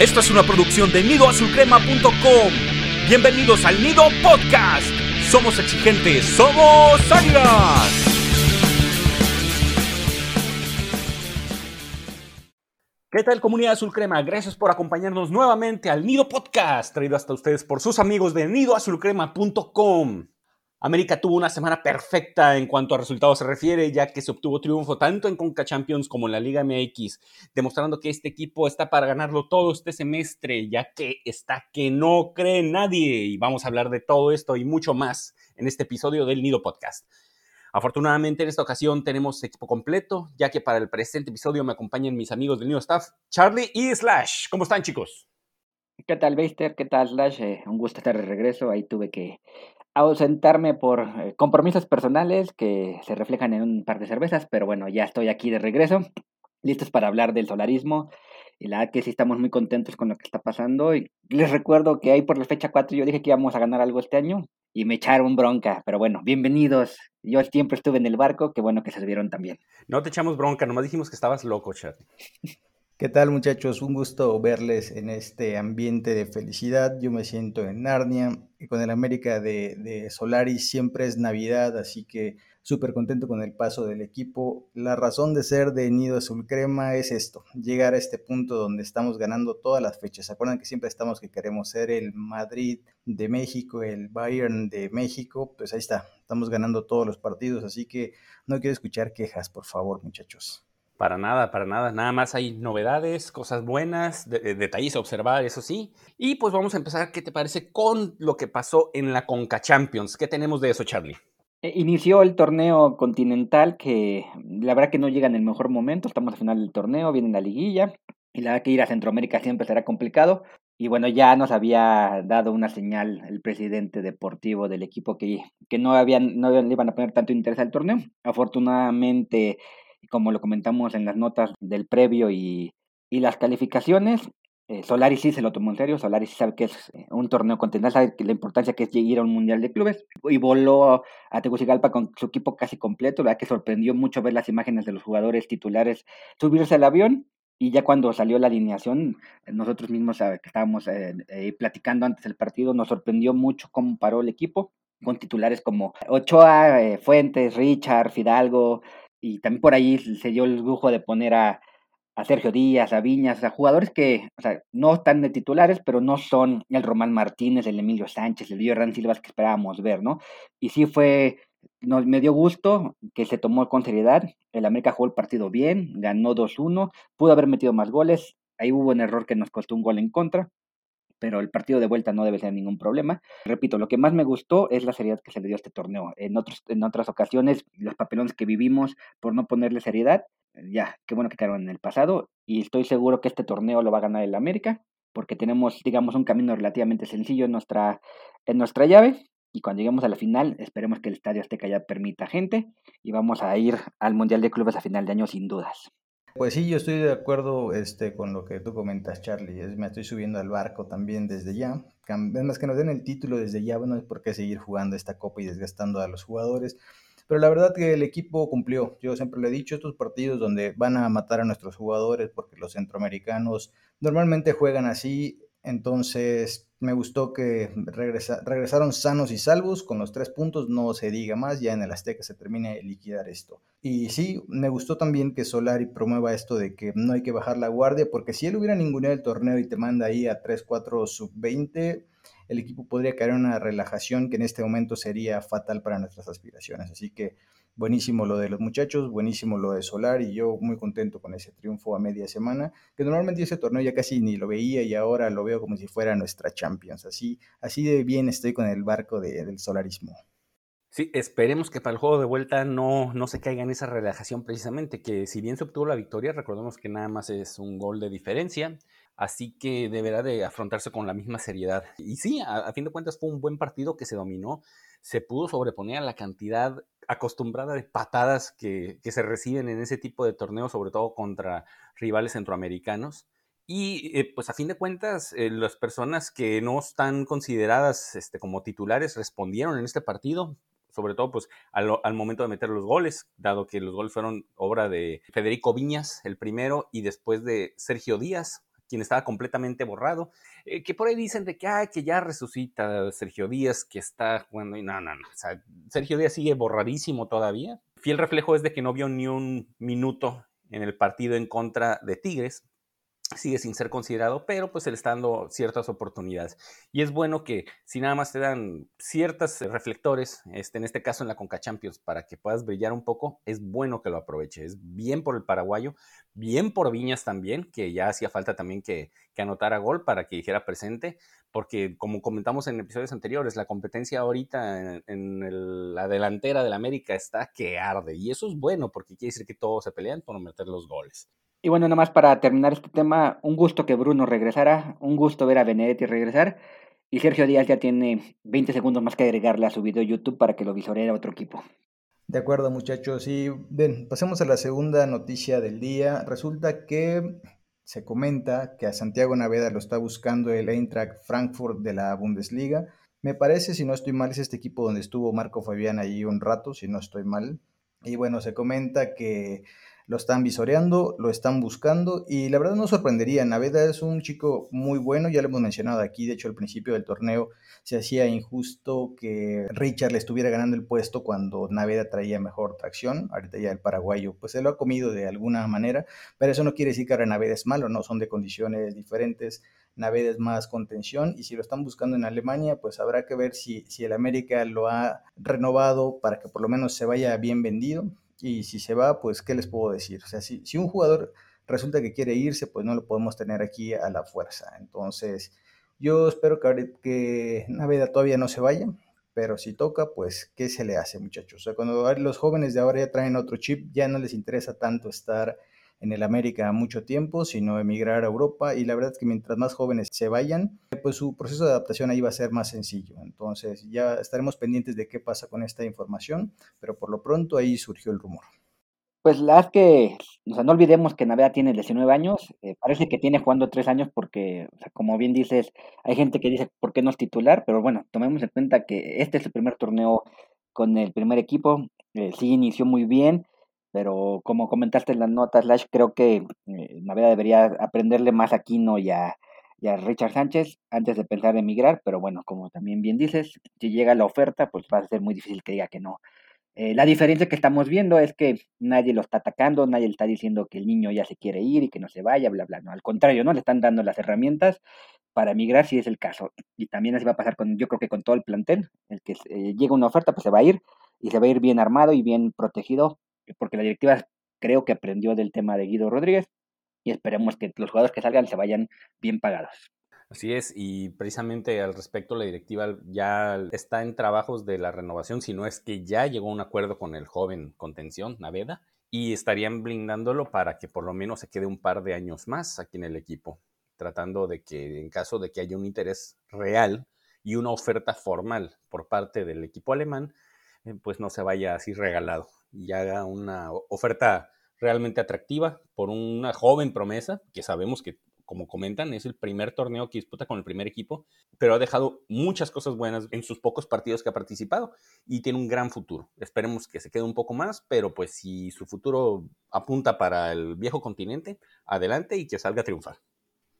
Esto es una producción de nidoazulcrema.com. Bienvenidos al Nido Podcast. Somos exigentes, somos águilas. ¿Qué tal comunidad azul crema? Gracias por acompañarnos nuevamente al Nido Podcast, traído hasta ustedes por sus amigos de nidoazulcrema.com. América tuvo una semana perfecta en cuanto a resultados se refiere, ya que se obtuvo triunfo tanto en Conca Champions como en la Liga MX, demostrando que este equipo está para ganarlo todo este semestre, ya que está que no cree nadie. Y vamos a hablar de todo esto y mucho más en este episodio del Nido Podcast. Afortunadamente en esta ocasión tenemos equipo completo, ya que para el presente episodio me acompañan mis amigos del Nido Staff, Charlie y Slash. ¿Cómo están chicos? ¿Qué tal, Beister? ¿Qué tal, Slash? Eh, un gusto estar de regreso. Ahí tuve que ausentarme por eh, compromisos personales que se reflejan en un par de cervezas, pero bueno, ya estoy aquí de regreso, listos para hablar del solarismo. Y la verdad que sí estamos muy contentos con lo que está pasando. Y les recuerdo que ahí por la fecha 4 yo dije que íbamos a ganar algo este año y me echaron bronca. Pero bueno, bienvenidos. Yo siempre estuve en el barco, qué bueno que se también. No te echamos bronca, nomás dijimos que estabas loco, chat. ¿Qué tal muchachos? Un gusto verles en este ambiente de felicidad. Yo me siento en Narnia y con el América de, de Solaris siempre es Navidad, así que súper contento con el paso del equipo. La razón de ser de Nido Azul Crema es esto, llegar a este punto donde estamos ganando todas las fechas. ¿Se acuerdan que siempre estamos que queremos ser el Madrid de México, el Bayern de México? Pues ahí está, estamos ganando todos los partidos, así que no quiero escuchar quejas, por favor muchachos. Para nada, para nada. Nada más hay novedades, cosas buenas, de, detalles a observar, eso sí. Y pues vamos a empezar, ¿qué te parece con lo que pasó en la Conca Champions? ¿Qué tenemos de eso, Charlie? E, inició el torneo continental que la verdad que no llega en el mejor momento. Estamos al final del torneo, viene la liguilla. Y la verdad que ir a Centroamérica siempre será complicado. Y bueno, ya nos había dado una señal el presidente deportivo del equipo que, que no, habían, no le iban a poner tanto interés al torneo. Afortunadamente como lo comentamos en las notas del previo y, y las calificaciones, eh, Solari sí se lo tomó en serio, Solari sí sabe que es eh, un torneo continental, sabe la importancia que es ir a un mundial de clubes y voló a Tegucigalpa con su equipo casi completo, verdad que sorprendió mucho ver las imágenes de los jugadores titulares subirse al avión y ya cuando salió la alineación, nosotros mismos que estábamos eh, platicando antes del partido, nos sorprendió mucho cómo paró el equipo con titulares como Ochoa, Fuentes, Richard, Fidalgo, y también por ahí se dio el lujo de poner a, a Sergio Díaz, a Viñas, a jugadores que o sea, no están de titulares, pero no son el Román Martínez, el Emilio Sánchez, el Hernán Silvas que esperábamos ver, ¿no? Y sí fue, nos, me dio gusto que se tomó con seriedad. El América jugó el partido bien, ganó 2-1, pudo haber metido más goles. Ahí hubo un error que nos costó un gol en contra, pero el partido de vuelta no debe ser ningún problema. Repito, lo que más me gustó es la seriedad que se le dio a este torneo. En, otros, en otras ocasiones, los papelones que vivimos por no ponerle seriedad, ya, qué bueno que quedaron en el pasado y estoy seguro que este torneo lo va a ganar el América porque tenemos, digamos, un camino relativamente sencillo en nuestra, en nuestra llave y cuando lleguemos a la final esperemos que el Estadio Azteca ya permita gente y vamos a ir al Mundial de Clubes a final de año sin dudas. Pues sí, yo estoy de acuerdo este, con lo que tú comentas, Charlie. Me estoy subiendo al barco también desde ya. Es más que nos den el título desde ya, bueno, es por qué seguir jugando esta copa y desgastando a los jugadores. Pero la verdad que el equipo cumplió. Yo siempre le he dicho, estos partidos donde van a matar a nuestros jugadores, porque los centroamericanos normalmente juegan así, entonces me gustó que regresaron sanos y salvos con los tres puntos, no se diga más, ya en el Azteca se termine de liquidar esto. Y sí, me gustó también que Solari promueva esto de que no hay que bajar la guardia, porque si él hubiera ninguneado el torneo y te manda ahí a 3-4 sub-20, el equipo podría caer en una relajación que en este momento sería fatal para nuestras aspiraciones. Así que buenísimo lo de los muchachos, buenísimo lo de Solar y yo muy contento con ese triunfo a media semana, que normalmente ese torneo ya casi ni lo veía y ahora lo veo como si fuera nuestra Champions. Así, así de bien estoy con el barco del solarismo. Sí, esperemos que para el juego de vuelta no, no se caiga en esa relajación precisamente, que si bien se obtuvo la victoria, recordemos que nada más es un gol de diferencia, así que deberá de afrontarse con la misma seriedad. Y sí, a, a fin de cuentas fue un buen partido que se dominó, se pudo sobreponer a la cantidad acostumbrada de patadas que, se reciben en ese tipo de torneos, sobre todo contra rivales centroamericanos. Y eh, pues a fin de cuentas, eh, las personas que no están consideradas este, como titulares respondieron en este partido, sobre todo pues al, momento de meter los goles, dado que los goles fueron obra de Federico Viñas, el primero, y después de Sergio Díaz, quien estaba completamente borrado, eh, que por ahí dicen de que, que ya resucita Sergio Díaz, que está jugando, y no, no, no, o sea, Sergio Díaz sigue borradísimo todavía. Fiel reflejo es de que no vio ni un minuto en el partido en contra de Tigres, sigue sin ser considerado, pero pues se le está dando ciertas oportunidades. Y es bueno que si nada más te dan ciertos reflectores, este, en este caso en la Conca Champions, para que puedas brillar un poco, es bueno que lo aproveche. Es bien por el paraguayo, bien por Viñas también, que ya hacía falta también que, que anotara gol para que dijera presente, porque como comentamos en episodios anteriores, la competencia ahorita en, la delantera del América está que arde. Y eso es bueno, porque quiere decir que todos se pelean por meter los goles. Y bueno, nada más para terminar este tema, un gusto que Bruno regresara, un gusto ver a Benedetti regresar. Y Sergio Díaz ya tiene 20 segundos más que agregarle a su video YouTube para que lo visoree a otro equipo. De acuerdo, muchachos. Y ven, pasemos a la segunda noticia del día. Resulta que se comenta que a Santiago Naveda lo está buscando el Eintracht Frankfurt de la Bundesliga. Me parece, si no estoy mal, es este equipo donde estuvo Marco Fabián allí un rato, si no estoy mal. Y bueno, se comenta que lo están visoreando, lo están buscando y la verdad no sorprendería. Naveda es un chico muy bueno, ya lo hemos mencionado aquí, de hecho al principio del torneo se hacía injusto que Richard le estuviera ganando el puesto cuando Naveda traía mejor tracción. Ahorita ya el paraguayo pues se lo ha comido de alguna manera, pero eso no quiere decir que ahora Naveda es malo, no, son de condiciones diferentes. Naveda es más contención y si lo están buscando en Alemania, pues habrá que ver si, si el América lo ha renovado para que por lo menos se vaya bien vendido y si se va, pues, ¿qué les puedo decir? O sea, si, si un jugador resulta que quiere irse, pues no lo podemos tener aquí a la fuerza. Entonces, yo espero que, que Naveda todavía no se vaya, pero si toca, pues, ¿qué se le hace, muchachos? O sea, cuando los jóvenes de ahora ya traen otro chip, ya no les interesa tanto estar en el América mucho tiempo, sino emigrar a Europa. Y la verdad es que mientras más jóvenes se vayan, pues su proceso de adaptación ahí va a ser más sencillo. Entonces ya estaremos pendientes de qué pasa con esta información, pero por lo pronto ahí surgió el rumor. Pues la es que, o sea, no olvidemos que Navea tiene 19 años, eh, parece que tiene jugando 3 años porque, o sea, como bien dices, hay gente que dice por qué no es titular, pero bueno, tomemos en cuenta que este es el primer torneo con el primer equipo, eh, sí inició muy bien, pero como comentaste en las notas, Lash, creo que eh, debería aprenderle más a Kino y a, Richard Sánchez antes de pensar en emigrar, pero bueno, como también bien dices, si llega la oferta, pues va a ser muy difícil que diga que no. Eh, la diferencia que estamos viendo es que nadie lo está atacando, nadie le está diciendo que el niño ya se quiere ir y que no se vaya, bla, bla, no. Al contrario, ¿no? Le están dando las herramientas para emigrar si es el caso. Y también así va a pasar con, yo creo que con todo el plantel, el que eh, llega una oferta, pues se va a ir y se va a ir bien armado y bien protegido porque la directiva creo que aprendió del tema de Guido Rodríguez y esperemos que los jugadores que salgan se vayan bien pagados. Así es, y precisamente al respecto la directiva ya está en trabajos de la renovación, si no es que ya llegó a un acuerdo con el joven contención, Naveda, y estarían blindándolo para que por lo menos se quede un par de años más aquí en el equipo, tratando de que en caso de que haya un interés real y una oferta formal por parte del equipo alemán, eh, pues no se vaya así regalado y haga una oferta realmente atractiva por una joven promesa, que sabemos que, como comentan, es el primer torneo que disputa con el primer equipo, pero ha dejado muchas cosas buenas en sus pocos partidos que ha participado y tiene un gran futuro. Esperemos que se quede un poco más, pero pues si su futuro apunta para el viejo continente, adelante y que salga a.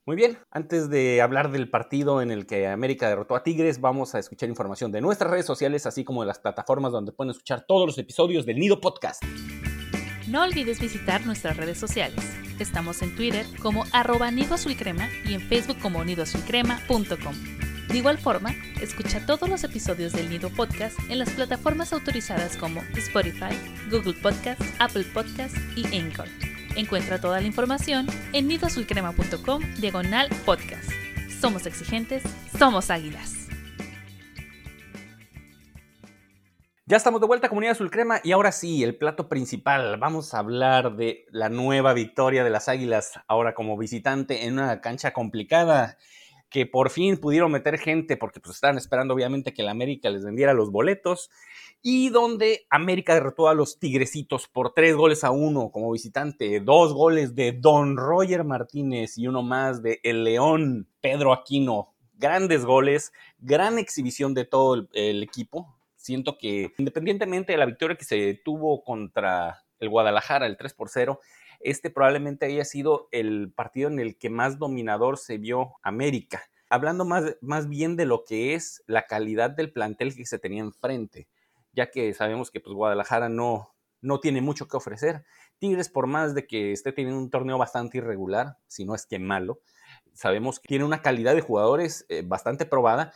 Muy bien, antes de hablar del partido en el que América derrotó a Tigres, vamos a escuchar información de nuestras redes sociales, así como de las plataformas donde pueden escuchar todos los episodios del Nido Podcast. No olvides visitar nuestras redes sociales. Estamos en Twitter como arroba Crema y en Facebook como nidoazulcrema.com. De igual forma, escucha todos los episodios del Nido Podcast en las plataformas autorizadas como Spotify, Google Podcast, Apple Podcast y Anchor. Encuentra toda la información en nidoazulcrema.com diagonal podcast. Somos exigentes, somos águilas. Ya estamos de vuelta, Comunidad Azul Crema, y ahora sí, el plato principal. Vamos a hablar de la nueva victoria de las Águilas, ahora como visitante en una cancha complicada, que por fin pudieron meter gente, porque pues estaban esperando obviamente que la América les vendiera los boletos, y donde América derrotó a los Tigrecitos por tres goles a uno como visitante, dos goles de Don Roger Martínez y uno más de El León Pedro Aquino. Grandes goles, gran exhibición de todo el, equipo. Siento que independientemente de la victoria que se tuvo contra el Guadalajara, el 3 por 0, este probablemente haya sido el partido en el que más dominador se vio América. Hablando más, más bien de lo que es la calidad del plantel que se tenía enfrente, ya que sabemos que pues, Guadalajara no, no tiene mucho que ofrecer. Tigres, por más de que esté teniendo un torneo bastante irregular, si no es que malo, sabemos que tiene una calidad de jugadores eh, bastante probada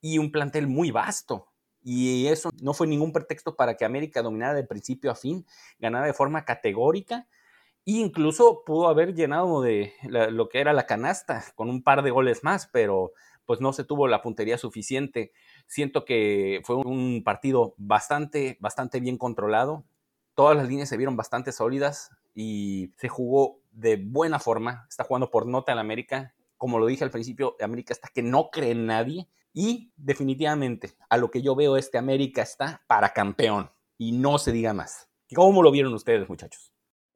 y un plantel muy vasto. Y eso no fue ningún pretexto para que América dominara de principio a fin, ganara de forma categórica incluso pudo haber llenado de lo que era la canasta con un par de goles más, pero pues no se tuvo la puntería suficiente. Siento que fue un partido bastante, bastante bien controlado. Todas las líneas se vieron bastante sólidas y se jugó de buena forma. Está jugando por nota en América. Como lo dije al principio, América está que no cree en nadie y definitivamente, a lo que yo veo, este América está para campeón. Y no se diga más. ¿Cómo lo vieron ustedes, muchachos?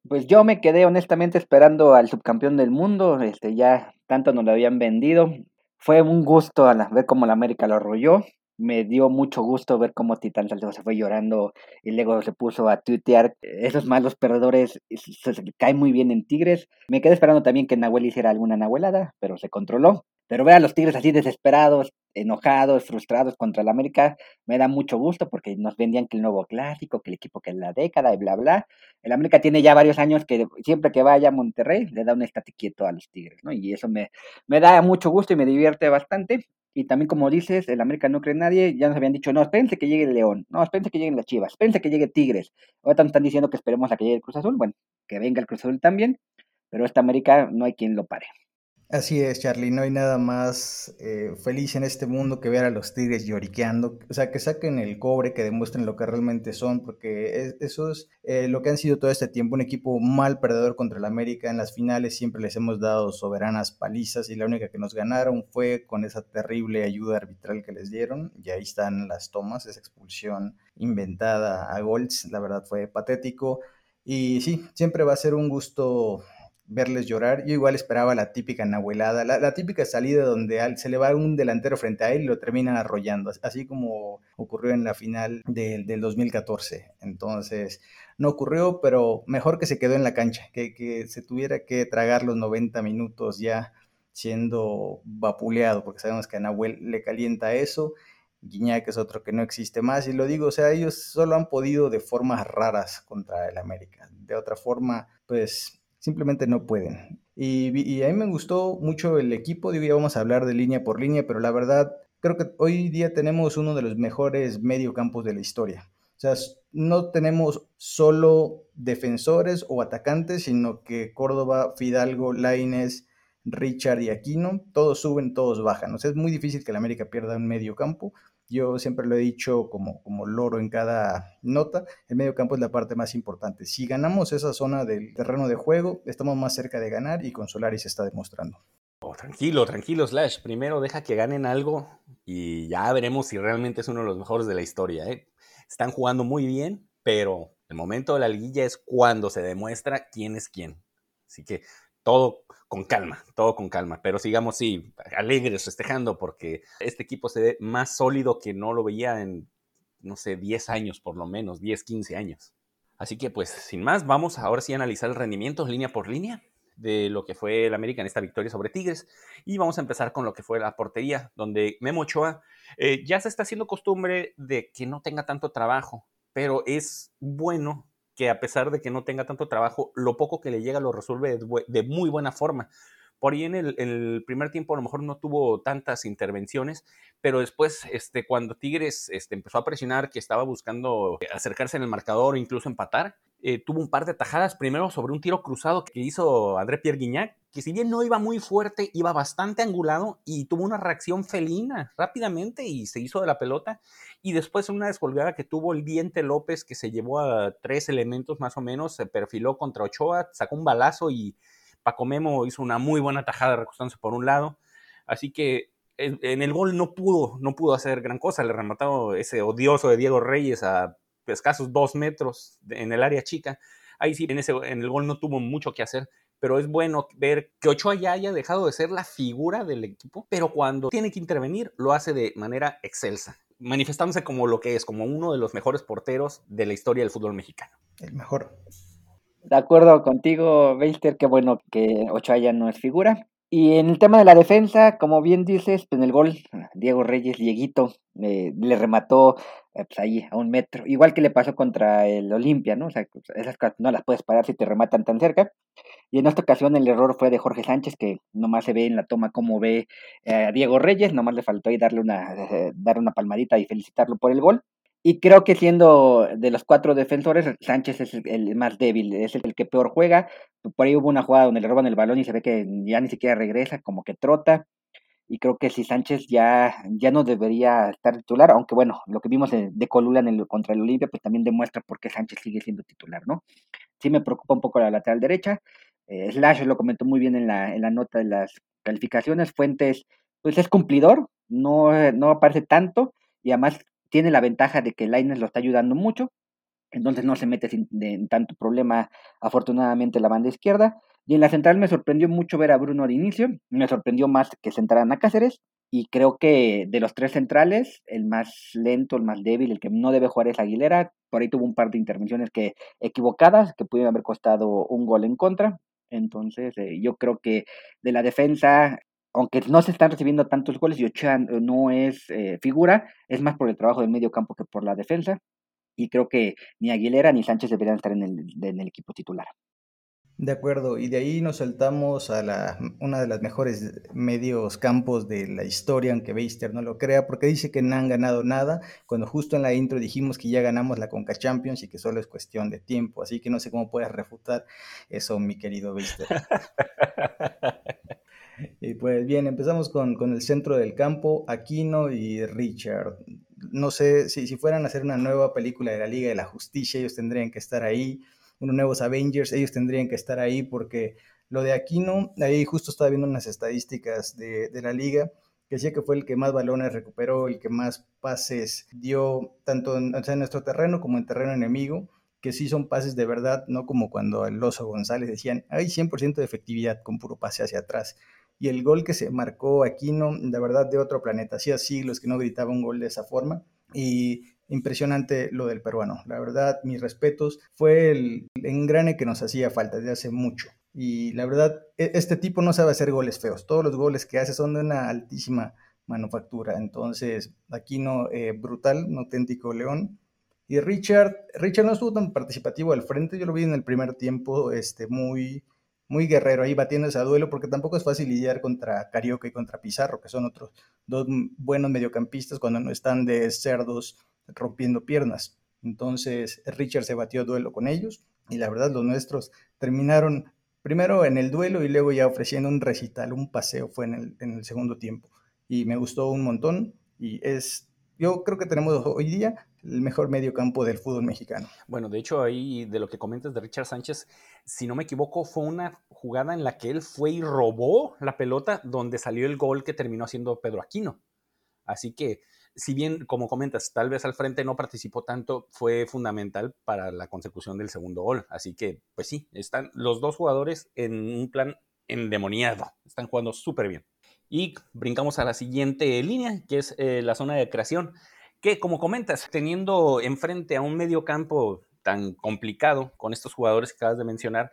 Pues yo me quedé honestamente esperando al subcampeón del mundo. Este, ya tanto nos lo habían vendido. Fue un gusto ver cómo la América lo arrolló me dio mucho gusto ver cómo Titán Salcedo se fue llorando y luego se puso a tuitear. Esos malos perdedores se, se, caen muy bien en Tigres. Me quedé esperando también que Nahuel hiciera alguna nahuelada, pero se controló. Pero ver a los Tigres así desesperados, enojados, frustrados contra el América, me da mucho gusto porque nos vendían que el nuevo clásico, que el equipo que es la década y bla, bla. El América tiene ya varios años que siempre que vaya a Monterrey le da un estate quieto a los Tigres, ¿no? Y eso me, me da mucho gusto y me divierte bastante. Y también, como dices, el América no cree en nadie. Ya nos habían dicho, no, espérense que llegue el León. No, espérense que lleguen las Chivas. Espérense que llegue Tigres. Ahorita nos están diciendo que esperemos a que llegue el Cruz Azul. Bueno, que venga el Cruz Azul también. Pero esta América no hay quien lo pare. Así es, Charlie, no hay nada más eh, feliz en este mundo que ver a los tigres lloriqueando, o sea, que saquen el cobre, que demuestren lo que realmente son, porque eso es eh, lo que han sido todo este tiempo, un equipo mal perdedor contra el América, en las finales siempre les hemos dado soberanas palizas y la única que nos ganaron fue con esa terrible ayuda arbitral que les dieron, y ahí están las tomas, esa expulsión inventada a Golds, la verdad fue patético, y sí, siempre va a ser un gusto verles llorar. Yo igual esperaba la típica nahuelada, la, típica salida donde se le va un delantero frente a él y lo terminan arrollando, así como ocurrió en la final del, del 2014. Entonces, no ocurrió, pero mejor que se quedó en la cancha, que, que se tuviera que tragar los 90 minutos ya siendo vapuleado, porque sabemos que a Nahuel le calienta eso. Guiñac es otro que no existe más, y lo digo, o sea, ellos solo han podido de formas raras contra el América. De otra forma, pues simplemente no pueden. Y, a mí me gustó mucho el equipo, digo, ya vamos a hablar de línea por línea, pero la verdad, creo que hoy día tenemos uno de los mejores mediocampos de la historia. O sea, no tenemos solo defensores o atacantes, sino que Córdoba, Fidalgo, Laines, Richard y Aquino, todos suben, todos bajan. O sea, es muy difícil que la América pierda un medio campo. Yo siempre lo he dicho como, como loro en cada nota, el medio campo es la parte más importante. Si ganamos esa zona del terreno de juego, estamos más cerca de ganar y con Solari se está demostrando. Oh, tranquilo, tranquilo, Slash. Primero deja que ganen algo y ya veremos si realmente es uno de los mejores de la historia. ¿eh? Están jugando muy bien, pero el momento de la liguilla es cuando se demuestra quién es quién. Así que todo con calma, todo con calma, pero sigamos, sí, alegres, festejando, porque este equipo se ve más sólido que no lo veía en, no sé, 10 años por lo menos, 10, 15 años. Así que pues, sin más, vamos ahora sí a analizar el rendimiento línea por línea de lo que fue el América en esta victoria sobre Tigres. Y vamos a empezar con lo que fue la portería, donde Memo Ochoa eh, ya se está haciendo costumbre de que no tenga tanto trabajo, pero es bueno que a pesar de que no tenga tanto trabajo, lo poco que le llega lo resuelve de, muy buena forma. Por ahí en el, primer tiempo a lo mejor no tuvo tantas intervenciones, pero después, este, cuando Tigres este, empezó a presionar, que estaba buscando acercarse en el marcador o incluso empatar, eh, tuvo un par de tajadas, primero sobre un tiro cruzado que hizo André Pierre Guignac, que si bien no iba muy fuerte, iba bastante angulado y tuvo una reacción felina rápidamente y se hizo de la pelota. Y después una descolgada que tuvo el Diente López, que se llevó a tres elementos más o menos, se perfiló contra Ochoa, sacó un balazo y Paco Memo hizo una muy buena tajada recostándose por un lado. Así que en el gol no pudo, no pudo hacer gran cosa. Le remató ese odioso de Diego Reyes a escasos dos metros en el área chica. Ahí sí, en, ese, en el gol no tuvo mucho que hacer, pero es bueno ver que Ochoa ya haya dejado de ser la figura del equipo, pero cuando tiene que intervenir lo hace de manera excelsa, manifestándose como lo que es, como uno de los mejores porteros de la historia del fútbol mexicano. El mejor. De acuerdo contigo, Beister, qué bueno que Ochoa ya no es figura. Y en el tema de la defensa, como bien dices, pues, en el gol, Diego Reyes, Dieguito, eh, le remató pues ahí a un metro. Igual que le pasó contra el Olimpia, ¿no? O sea, pues, esas cosas no las puedes parar si te rematan tan cerca. Y en esta ocasión el error fue de Jorge Sánchez, que nomás se ve en la toma cómo ve eh, a Diego Reyes, nomás le faltó ahí darle una, darle una palmadita y felicitarlo por el gol. Y creo que siendo de los cuatro defensores, Sánchez es el, más débil, es el, que peor juega. Por ahí hubo una jugada donde le roban el balón y se ve que ya ni siquiera regresa, como que trota. Y creo que si Sánchez ya, ya no debería estar titular, aunque bueno, lo que vimos de, Colula en el, contra el Olimpia, pues también demuestra por qué Sánchez sigue siendo titular, ¿no? Sí me preocupa un poco la lateral derecha. Eh, Slash lo comentó muy bien en la, en la nota de las calificaciones. Fuentes, pues es cumplidor, no, no aparece tanto y además tiene la ventaja de que Laines lo está ayudando mucho, entonces no se mete en tanto problema afortunadamente la banda izquierda. Y en la central me sorprendió mucho ver a Bruno al inicio, me sorprendió más que centraran a Cáceres, y creo que de los tres centrales, el más lento, el más débil, el que no debe jugar es Aguilera. Por ahí tuvo un par de intervenciones que equivocadas, que pudieron haber costado un gol en contra. Entonces, eh, yo creo que de la defensa, aunque no se están recibiendo tantos goles y Ochoa no es eh, figura, es más por el trabajo del medio campo que por la defensa. Y creo que ni Aguilera ni Sánchez deberían estar en el, en el equipo titular. De acuerdo, y de ahí nos saltamos a la, una de las mejores medios campos de la historia, aunque Beister no lo crea, porque dice que no han ganado nada, cuando justo en la intro dijimos que ya ganamos la Conca Champions y que solo es cuestión de tiempo, así que no sé cómo puedes refutar eso, mi querido Beister. Y pues bien, empezamos con, con, el centro del campo, Aquino y Richard. No sé si, si fueran a hacer una nueva película de la Liga de la Justicia, ellos tendrían que estar ahí. Unos nuevos Avengers, ellos tendrían que estar ahí porque lo de Aquino, ahí justo estaba viendo unas estadísticas de, de la liga que decía que fue el que más balones recuperó, el que más pases dio, tanto en, nuestro terreno como en terreno enemigo que sí son pases de verdad, no como cuando el Oso González decían, hay 100% de efectividad con puro pase hacia atrás y el gol que se marcó Aquino, de verdad de otro planeta. Hacía siglos que no gritaba un gol de esa forma y impresionante lo del peruano. La verdad, mis respetos, fue el engrane que nos hacía falta desde hace mucho. Y la verdad, e, este tipo no sabe hacer goles feos. Todos los goles que hace son de una altísima manufactura. Entonces, Aquino, eh, brutal, un auténtico león. Y Richard, Richard no estuvo tan participativo al frente. Yo lo vi en el primer tiempo, este, muy muy guerrero ahí batiéndose a duelo, porque tampoco es fácil lidiar contra Carioca y contra Pizarro, que son otros dos buenos mediocampistas cuando no están de cerdos rompiendo piernas. Entonces Richard se batió duelo con ellos y la verdad los nuestros terminaron primero en el duelo y luego ya ofreciendo un recital, un paseo fue en el, en el segundo tiempo. Y me gustó un montón y es, yo creo que tenemos hoy día el mejor medio campo del fútbol mexicano. Bueno, de hecho, ahí de lo que comentas de Richard Sánchez, si no me equivoco, fue una jugada en la que él fue y robó la pelota donde salió el gol que terminó haciendo Pedro Aquino. Así que, si bien, como comentas, tal vez al frente no participó tanto, fue fundamental para la consecución del segundo gol. Así que, pues sí, están los dos jugadores en un plan endemoniado. Están jugando súper bien. Y brincamos a la siguiente línea, que es eh, la zona de creación que como comentas, teniendo enfrente a un medio campo tan complicado con estos jugadores que acabas de mencionar,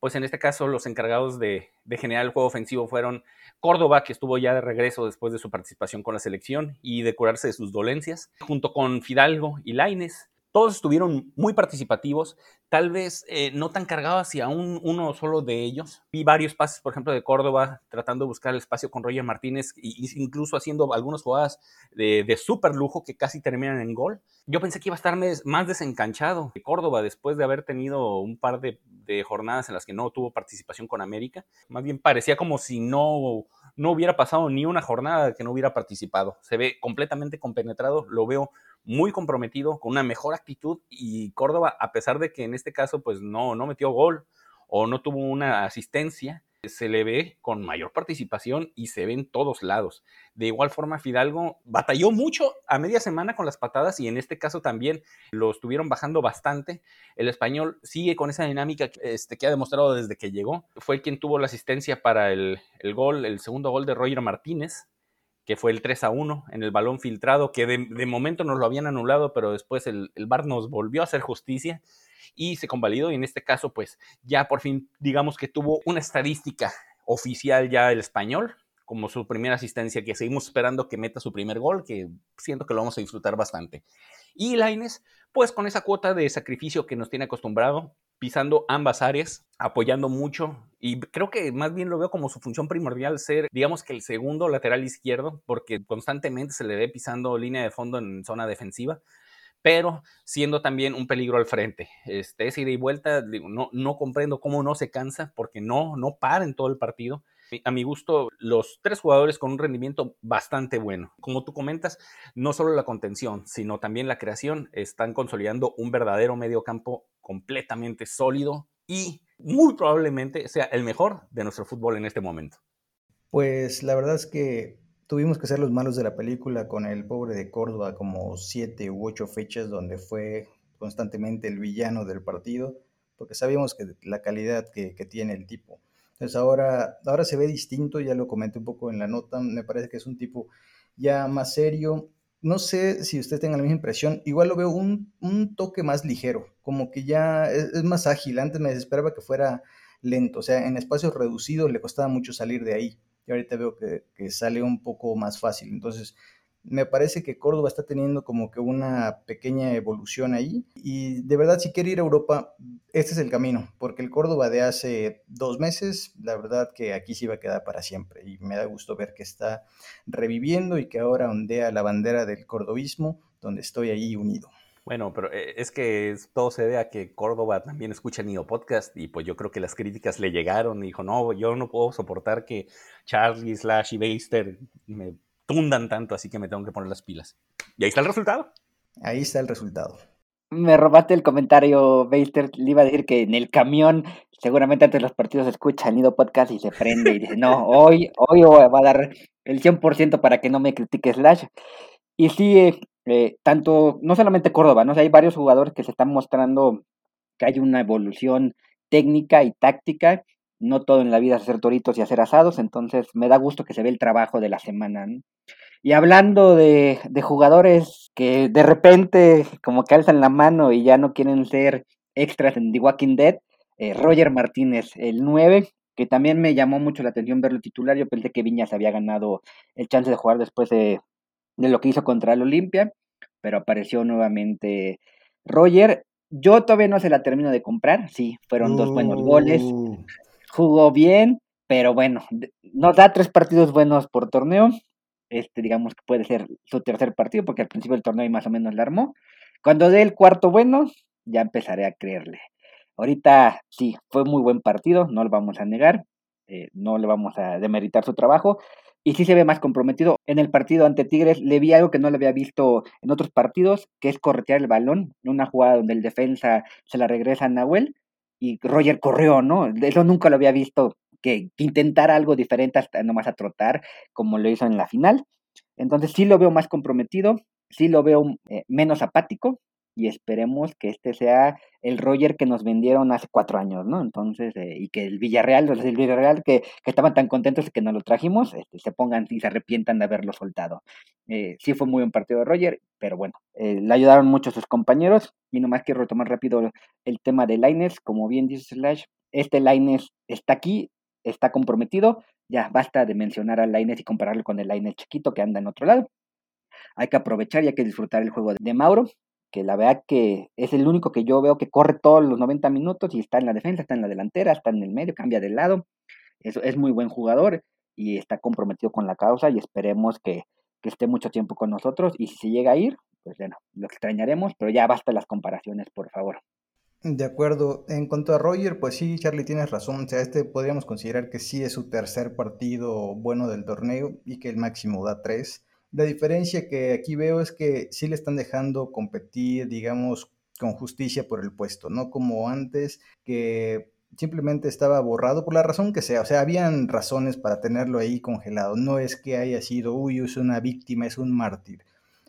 pues en este caso los encargados de, generar el juego ofensivo fueron Córdoba, que estuvo ya de regreso después de su participación con la selección y de curarse de sus dolencias, junto con Fidalgo y Laines, todos estuvieron muy participativos, tal vez eh, no tan cargados hacia un, uno solo de ellos. Vi varios pases, por ejemplo, de Córdoba, tratando de buscar el espacio con Roger Martínez e incluso haciendo algunas jugadas de, de súper lujo que casi terminan en gol. Yo pensé que iba a estar más desencanchado de Córdoba después de haber tenido un par de, jornadas en las que no tuvo participación con América. Más bien parecía como si no no hubiera pasado ni una jornada que no hubiera participado. Se ve completamente compenetrado, lo veo muy comprometido, con una mejor actitud y Córdoba, a pesar de que en este caso pues no, no metió gol o no tuvo una asistencia, se le ve con mayor participación y se ve en todos lados. De igual forma, Fidalgo batalló mucho a media semana con las patadas y en este caso también lo estuvieron bajando bastante. El español sigue con esa dinámica este, que ha demostrado desde que llegó. Fue quien tuvo la asistencia para el, el gol, el segundo gol de Roger Martínez que fue el 3 a 1 en el balón filtrado, que de, momento nos lo habían anulado, pero después el, el VAR nos volvió a hacer justicia y se convalidó y en este caso pues ya por fin digamos que tuvo una estadística oficial ya el español como su primera asistencia, que seguimos esperando que meta su primer gol, que siento que lo vamos a disfrutar bastante. Y Laines, pues con esa cuota de sacrificio que nos tiene acostumbrado, pisando ambas áreas, apoyando mucho, y creo que más bien lo veo como su función primordial ser, digamos que el segundo lateral izquierdo, porque constantemente se le ve pisando línea de fondo en zona defensiva, pero siendo también un peligro al frente. Este, ida y vuelta, no, no comprendo cómo no se cansa, porque no, no para en todo el partido a mi gusto, los tres jugadores con un rendimiento bastante bueno. Como tú comentas, no solo la contención, sino también la creación están consolidando un verdadero medio campo completamente sólido y muy probablemente sea el mejor de nuestro fútbol en este momento. Pues la verdad es que tuvimos que ser los malos de la película con el pobre de Córdoba como siete u ocho fechas donde fue constantemente el villano del partido, porque sabíamos que la calidad que, tiene el tipo. Entonces ahora, ahora se ve distinto, ya lo comenté un poco en la nota, me parece que es un tipo ya más serio. No sé si usted tenga la misma impresión, igual lo veo un, un toque más ligero, como que ya es, más ágil. Antes me desesperaba que fuera lento, o sea, en espacios reducidos le costaba mucho salir de ahí. Y ahorita veo que, que sale un poco más fácil. Entonces, me parece que Córdoba está teniendo como que una pequeña evolución ahí y de verdad si quiere ir a Europa, este es el camino, porque el Córdoba de hace dos meses, la verdad que aquí sí va a quedar para siempre y me da gusto ver que está reviviendo y que ahora ondea la bandera del cordobismo, donde estoy ahí unido. Bueno, pero eh, es que todo se debe a que Córdoba también escucha Nido Podcast y pues yo creo que las críticas le llegaron y dijo, no, yo no puedo soportar que Charlie, Slash y Beister me tundan tanto, así que me tengo que poner las pilas. Y ahí está el resultado. Ahí está el resultado. Me robaste el comentario, Beister. Le iba a decir que en el camión, seguramente antes de los partidos escucha el Nido Podcast y se prende y dice, no, hoy, hoy va a dar el 100% para que no me critique Slash. Y sí, eh, eh, tanto, no solamente Córdoba, ¿no? hay varios jugadores que se están mostrando que hay una evolución técnica y táctica no todo en la vida es hacer toritos y hacer asados, entonces me da gusto que se ve el trabajo de la semana. Y hablando de, jugadores que de repente como que alzan la mano y ya no quieren ser extras en The Walking Dead, eh, Roger Martínez, el 9, que también me llamó mucho la atención verlo titular. Yo pensé que Viñas había ganado el chance de jugar después de, de lo que hizo contra el Olimpia, pero apareció nuevamente Roger. Yo todavía no se la termino de comprar, sí, fueron dos buenos goles. Uh jugó bien, pero bueno, nos da tres partidos buenos por torneo. Este, digamos que puede ser su tercer partido, porque al principio del torneo más o menos la armó. Cuando dé el cuarto bueno, ya empezaré a creerle. Ahorita sí, fue muy buen partido, no lo vamos a negar, eh, no le vamos a demeritar su trabajo. Y sí se ve más comprometido. En el partido ante Tigres le vi algo que no le había visto en otros partidos, que es corretear el balón, en una jugada donde el defensa se la regresa a Nahuel y Roger corrió, ¿no? Eso nunca lo había visto, que, intentara algo diferente hasta nomás a trotar, como lo hizo en la final. Entonces sí lo veo más comprometido, sí lo veo eh, menos apático, y esperemos que este sea el Roger que nos vendieron hace cuatro años, ¿no? Entonces, eh, y que el Villarreal, del Villarreal que, que, estaban tan contentos que nos lo trajimos, este, se pongan y se arrepientan de haberlo soltado. Eh, sí fue muy buen partido de Roger, pero bueno, eh, le ayudaron mucho sus compañeros. Y nomás quiero retomar rápido el tema de Lines, como bien dice Slash, este Lines está aquí, está comprometido, ya basta de mencionar a Lines y compararlo con el Lines chiquito que anda en otro lado. Hay que aprovechar y hay que disfrutar el juego de Mauro que la verdad que es el único que yo veo que corre todos los 90 minutos y está en la defensa, está en la delantera, está en el medio, cambia de lado. Es, es muy buen jugador y está comprometido con la causa y esperemos que, que esté mucho tiempo con nosotros y si se llega a ir, pues bueno, lo extrañaremos, pero ya basta las comparaciones, por favor. De acuerdo. En cuanto a Roger, pues sí, Charlie, tienes razón. O sea, este podríamos considerar que sí es su tercer partido bueno del torneo y que el máximo da tres. La diferencia que aquí veo es que sí le están dejando competir, digamos, con justicia por el puesto, no como antes que simplemente estaba borrado por la razón que sea. O sea, habían razones para tenerlo ahí congelado. No es que haya sido, uy, es una víctima, es un mártir.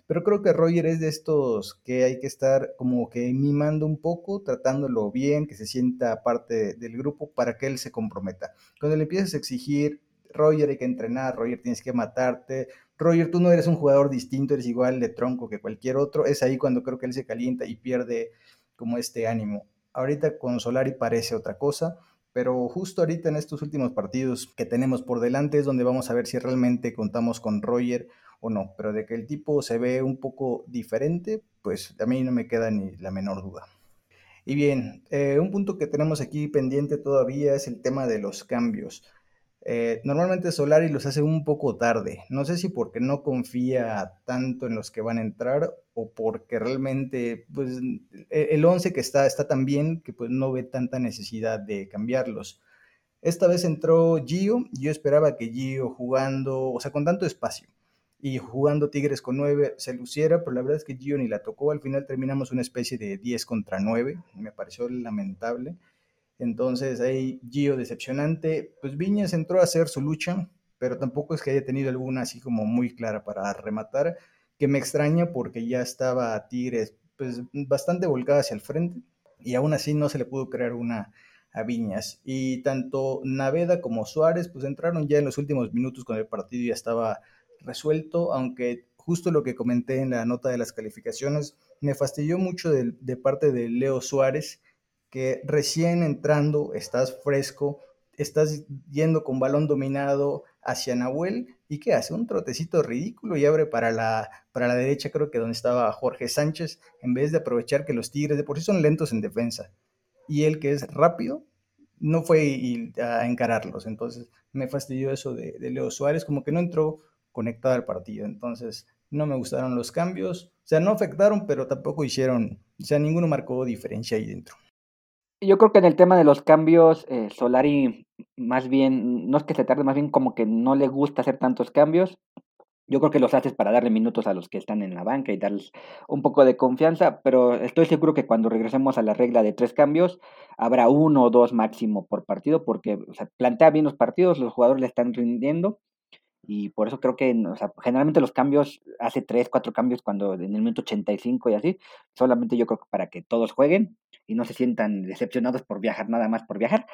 Pero creo que Roger es de estos que hay que estar como que mimando un poco, tratándolo bien, que se sienta parte del grupo para que él se comprometa. Cuando le empiezas a exigir, Roger hay que entrenar, Roger tienes que matarte, Roger, tú no eres un jugador distinto, eres igual de tronco que cualquier otro. Es ahí cuando creo que él se calienta y pierde como este ánimo. Ahorita con Solari parece otra cosa, pero justo ahorita en estos últimos partidos que tenemos por delante es donde vamos a ver si realmente contamos con Roger o no. Pero de que el tipo se ve un poco diferente, pues a mí no me queda ni la menor duda. Y bien, eh, un punto que tenemos aquí pendiente todavía es el tema de los cambios. Eh, normalmente Solari los hace un poco tarde. No sé si porque no confía tanto en los que van a entrar o porque realmente pues, e-, el 11 que está está tan bien que pues, no ve tanta necesidad de cambiarlos. Esta vez entró Gio. Yo esperaba que Gio jugando, o sea, con tanto espacio y jugando Tigres con 9 se luciera, pero la verdad es que Gio ni la tocó. Al final terminamos una especie de 10 contra 9. Me pareció lamentable. Entonces ahí Gio decepcionante. Pues Viñas entró a hacer su lucha, pero tampoco es que haya tenido alguna así como muy clara para rematar, que me extraña porque ya estaba Tigres pues bastante volcada hacia el frente y aún así no se le pudo crear una a Viñas. Y tanto Naveda como Suárez pues entraron ya en los últimos minutos con el partido ya estaba resuelto, aunque justo lo que comenté en la nota de las calificaciones me fastidió mucho de, de parte de Leo Suárez que recién entrando estás fresco, estás yendo con balón dominado hacia Nahuel y que hace un trotecito ridículo y abre para la, para la derecha, creo que donde estaba Jorge Sánchez, en vez de aprovechar que los Tigres de por sí son lentos en defensa y él que es rápido, no fue a encararlos. Entonces me fastidió eso de, de Leo Suárez, como que no entró conectado al partido. Entonces no me gustaron los cambios, o sea, no afectaron, pero tampoco hicieron, o sea, ninguno marcó diferencia ahí dentro. Yo creo que en el tema de los cambios, eh, Solari más bien, no es que se tarde, más bien como que no le gusta hacer tantos cambios. Yo creo que los haces para darle minutos a los que están en la banca y darles un poco de confianza, pero estoy seguro que cuando regresemos a la regla de tres cambios, habrá uno o dos máximo por partido, porque plantea bien los partidos, los jugadores le están rindiendo y por eso creo que, generalmente los cambios, hace tres, cuatro cambios cuando en el minuto 85 y así, solamente yo creo que para que todos jueguen y no se sientan decepcionados por viajar, nada más por viajar.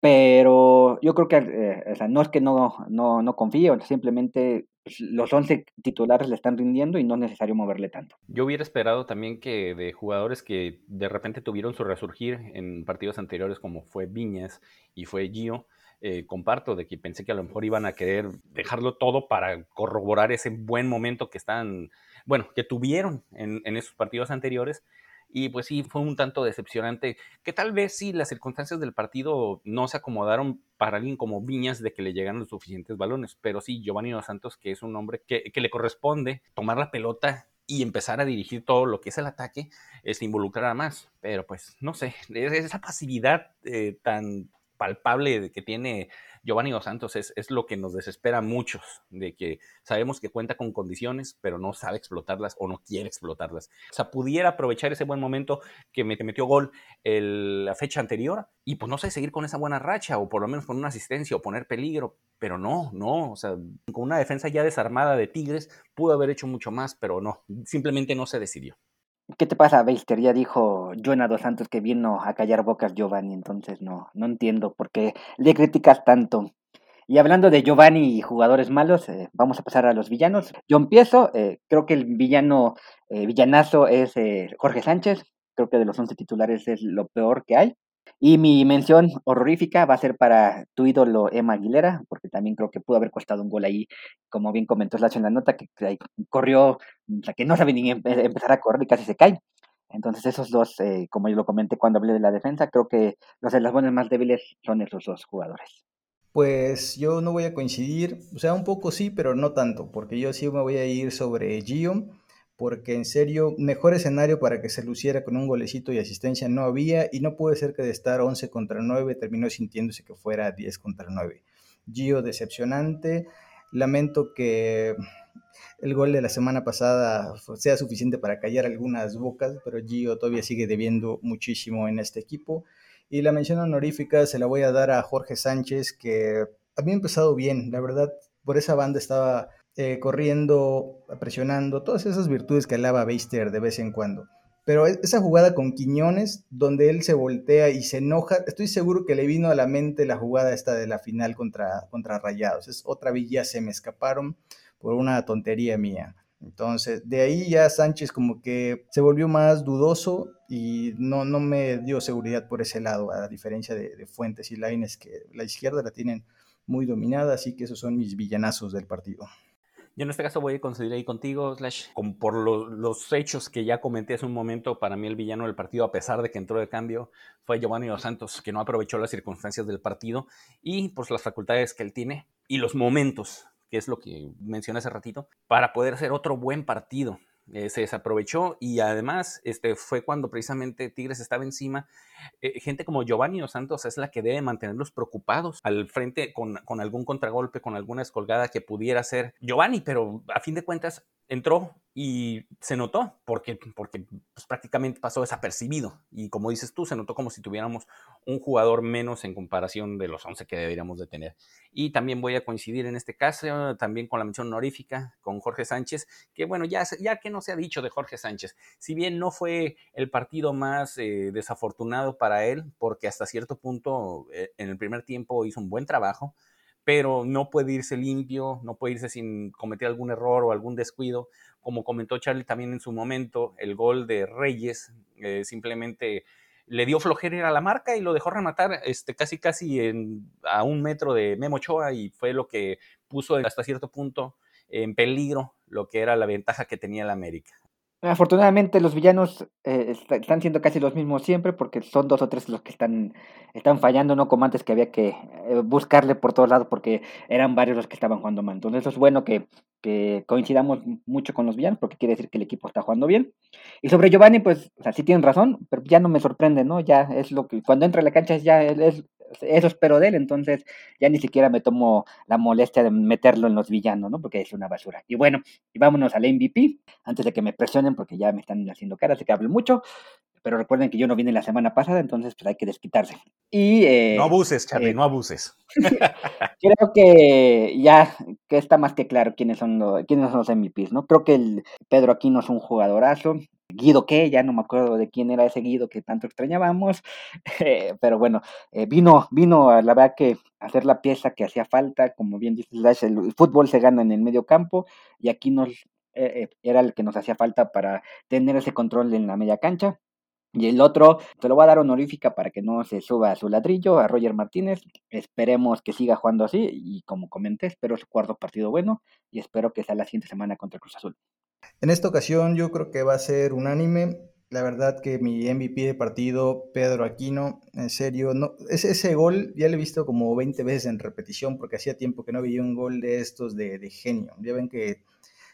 Pero yo creo que, eh, o sea, no es que no, no, no confíe, simplemente pues, los 11 titulares le están rindiendo y no es necesario moverle tanto. Yo hubiera esperado también que de jugadores que de repente tuvieron su resurgir en partidos anteriores, como fue Viñas y fue Gio, eh, comparto de que pensé que a lo mejor iban a querer dejarlo todo para corroborar ese buen momento que están, bueno, que tuvieron en, en esos partidos anteriores. Y pues sí, fue un tanto decepcionante, que tal vez sí las circunstancias del partido no se acomodaron para alguien como Viñas de que le llegaran los suficientes balones, pero sí, Giovanni Dos Santos, que es un hombre que, le corresponde tomar la pelota y empezar a dirigir todo lo que es el ataque, es involucrar más. Pero pues, no sé, esa pasividad eh, tan palpable que tiene Giovanni Dos Santos es, es, lo que nos desespera a muchos, de que sabemos que cuenta con condiciones, pero no sabe explotarlas o no quiere explotarlas. O sea, pudiera aprovechar ese buen momento que me, metió gol el, la fecha anterior y pues no sé, seguir con esa buena racha o por lo menos con una asistencia o poner peligro, pero no, no, o sea, con una defensa ya desarmada de Tigres pudo haber hecho mucho más, pero no, simplemente no se decidió. ¿Qué te pasa, Beister? Ya dijo Joana Dos Santos que vino a callar bocas Giovanni, entonces no, no entiendo por qué le criticas tanto. Y hablando de Giovanni y jugadores malos, eh, vamos a pasar a los villanos. Yo empiezo, eh, creo que el villano, eh, villanazo es eh, Jorge Sánchez, creo que de los 11 titulares es lo peor que hay. Y mi mención horrorífica va a ser para tu ídolo Emma Aguilera, porque también creo que pudo haber costado un gol ahí, como bien comentó Slash en la nota, que, corrió, o sea, que no sabe ni empezar a correr y casi se cae. Entonces esos dos, eh, como yo lo comenté cuando hablé de la defensa, creo que los buenas más débiles son esos dos jugadores. Pues yo no voy a coincidir, o sea, un poco sí, pero no tanto, porque yo sí me voy a ir sobre Gio porque en serio, mejor escenario para que se luciera con un golecito y asistencia no había y no puede ser que de estar 11 contra 9 terminó sintiéndose que fuera 10 contra 9. Gio decepcionante, lamento que el gol de la semana pasada sea suficiente para callar algunas bocas, pero Gio todavía sigue debiendo muchísimo en este equipo. Y la mención honorífica se la voy a dar a Jorge Sánchez, que había empezado bien, la verdad, por esa banda estaba eh, corriendo, presionando, todas esas virtudes que alaba Beister de vez en cuando. Pero e, esa jugada con Quiñones, donde él se voltea y se enoja, estoy seguro que le vino a la mente la jugada esta de la final contra, contra Rayados. Es otra villa, se me escaparon por una tontería mía. Entonces, de ahí ya Sánchez como que se volvió más dudoso y no, no me dio seguridad por ese lado, a diferencia de, Fuentes y Laines, que la izquierda la tienen muy dominada, así que esos son mis villanazos del partido. Yo en este caso voy a coincidir ahí contigo, Slash, por los hechos que ya comenté hace un momento, para mí el villano del partido, a pesar de que entró de cambio, fue Giovanni Dos Santos, que no aprovechó las circunstancias del partido y pues las facultades que él tiene y los momentos, que es lo que mencioné hace ratito, para poder hacer otro buen partido. Eh, se desaprovechó y además este, fue cuando precisamente Tigres estaba encima. Eh, gente como Giovanni Dos Santos es la que debe mantenerlos preocupados al frente con, con algún contragolpe, con alguna escolgada que pudiera ser Giovanni, pero a fin de cuentas entró y se notó porque, porque pues, prácticamente pasó desapercibido. Y como dices tú, se notó como si tuviéramos un jugador menos en comparación de los 11 que deberíamos de tener. Y también voy a coincidir en este caso también con la mención honorífica con Jorge Sánchez, que bueno, ya, ya que no se ha dicho de Jorge Sánchez, si bien no fue el partido más eh, desafortunado para él, porque hasta cierto punto eh, en el primer tiempo hizo un buen trabajo, pero no puede irse limpio, no puede irse sin cometer algún error o algún descuido. Como comentó Charlie también en su momento, el gol de Reyes eh, simplemente le dio flojera a la marca y lo dejó rematar este, casi casi en, a un metro de Memo Ochoa y fue lo que puso hasta cierto punto en peligro lo que era la ventaja que tenía el América. Afortunadamente los villanos eh, están siendo casi los mismos siempre porque son dos o tres los que están, están fallando, no como antes que había que eh, buscarle por todos lados porque eran varios los que estaban jugando mal. Entonces eso es bueno que, que, coincidamos mucho con los villanos porque quiere decir que el equipo está jugando bien. Y sobre Giovanni, pues, o sea, sí tienen razón, pero ya no me sorprende, ¿no? Ya es lo que cuando entra a la cancha ya es, eso espero de él, entonces ya ni siquiera me tomo la molestia de meterlo en los villanos, ¿no? Porque es una basura. Y bueno, y vámonos al MVP, antes de que me presionen, porque ya me están haciendo cara, así que hablo mucho. Pero recuerden que yo no vine la semana pasada, entonces pues hay que desquitarse. Y, eh, no abuses, Charlie, eh, no abuses. creo que ya que está más que claro quiénes son los, quiénes son los MVPs, ¿no? Creo que el Pedro Aquino es un jugadorazo. Guido qué, ya no me acuerdo de quién era ese Guido que tanto extrañábamos, eh, pero bueno, eh, vino, vino a la verdad que hacer la pieza que hacía falta, como bien dice el, fútbol se gana en el medio campo y aquí nos eh, era el que nos hacía falta para tener ese control en la media cancha. Y el otro, te lo voy a dar honorífica para que no se suba a su ladrillo, a Roger Martínez. Esperemos que siga jugando así y como comenté, espero su cuarto partido bueno y espero que sea la siguiente semana contra Cruz Azul. En esta ocasión yo creo que va a ser unánime. La verdad que mi MVP de partido, Pedro Aquino, en serio, no, ese, ese gol ya lo he visto como 20 veces en repetición porque hacía tiempo que no había un gol de estos de, de genio. Ya ven que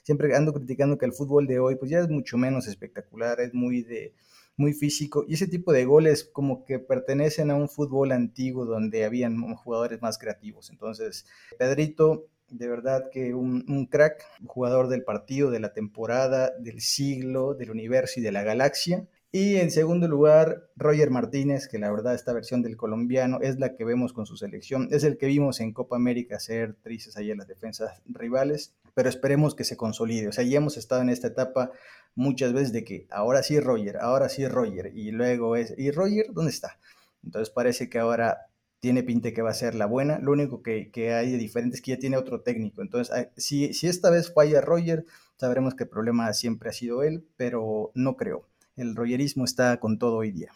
siempre ando criticando que el fútbol de hoy pues ya es mucho menos espectacular, es muy de muy físico y ese tipo de goles como que pertenecen a un fútbol antiguo donde habían jugadores más creativos. Entonces, Pedrito de verdad que un, crack, jugador del partido, de la temporada, del siglo, del universo y de la galaxia. Y en segundo lugar, Roger Martínez, que la verdad esta versión del colombiano es la que vemos con su selección, es el que vimos en Copa América hacer tristes ahí en las defensas rivales, pero esperemos que se consolide. O sea, ya hemos estado en esta etapa muchas veces de que ahora sí Roger, ahora sí Roger, y luego es, ¿y Roger dónde está? Entonces parece que ahora tiene pinta que va a ser la buena. Lo único que, hay de diferente es que ya tiene otro técnico. Entonces, si, si esta vez falla Roger, sabremos que el problema siempre ha sido él, pero no creo. El rogerismo está con todo hoy día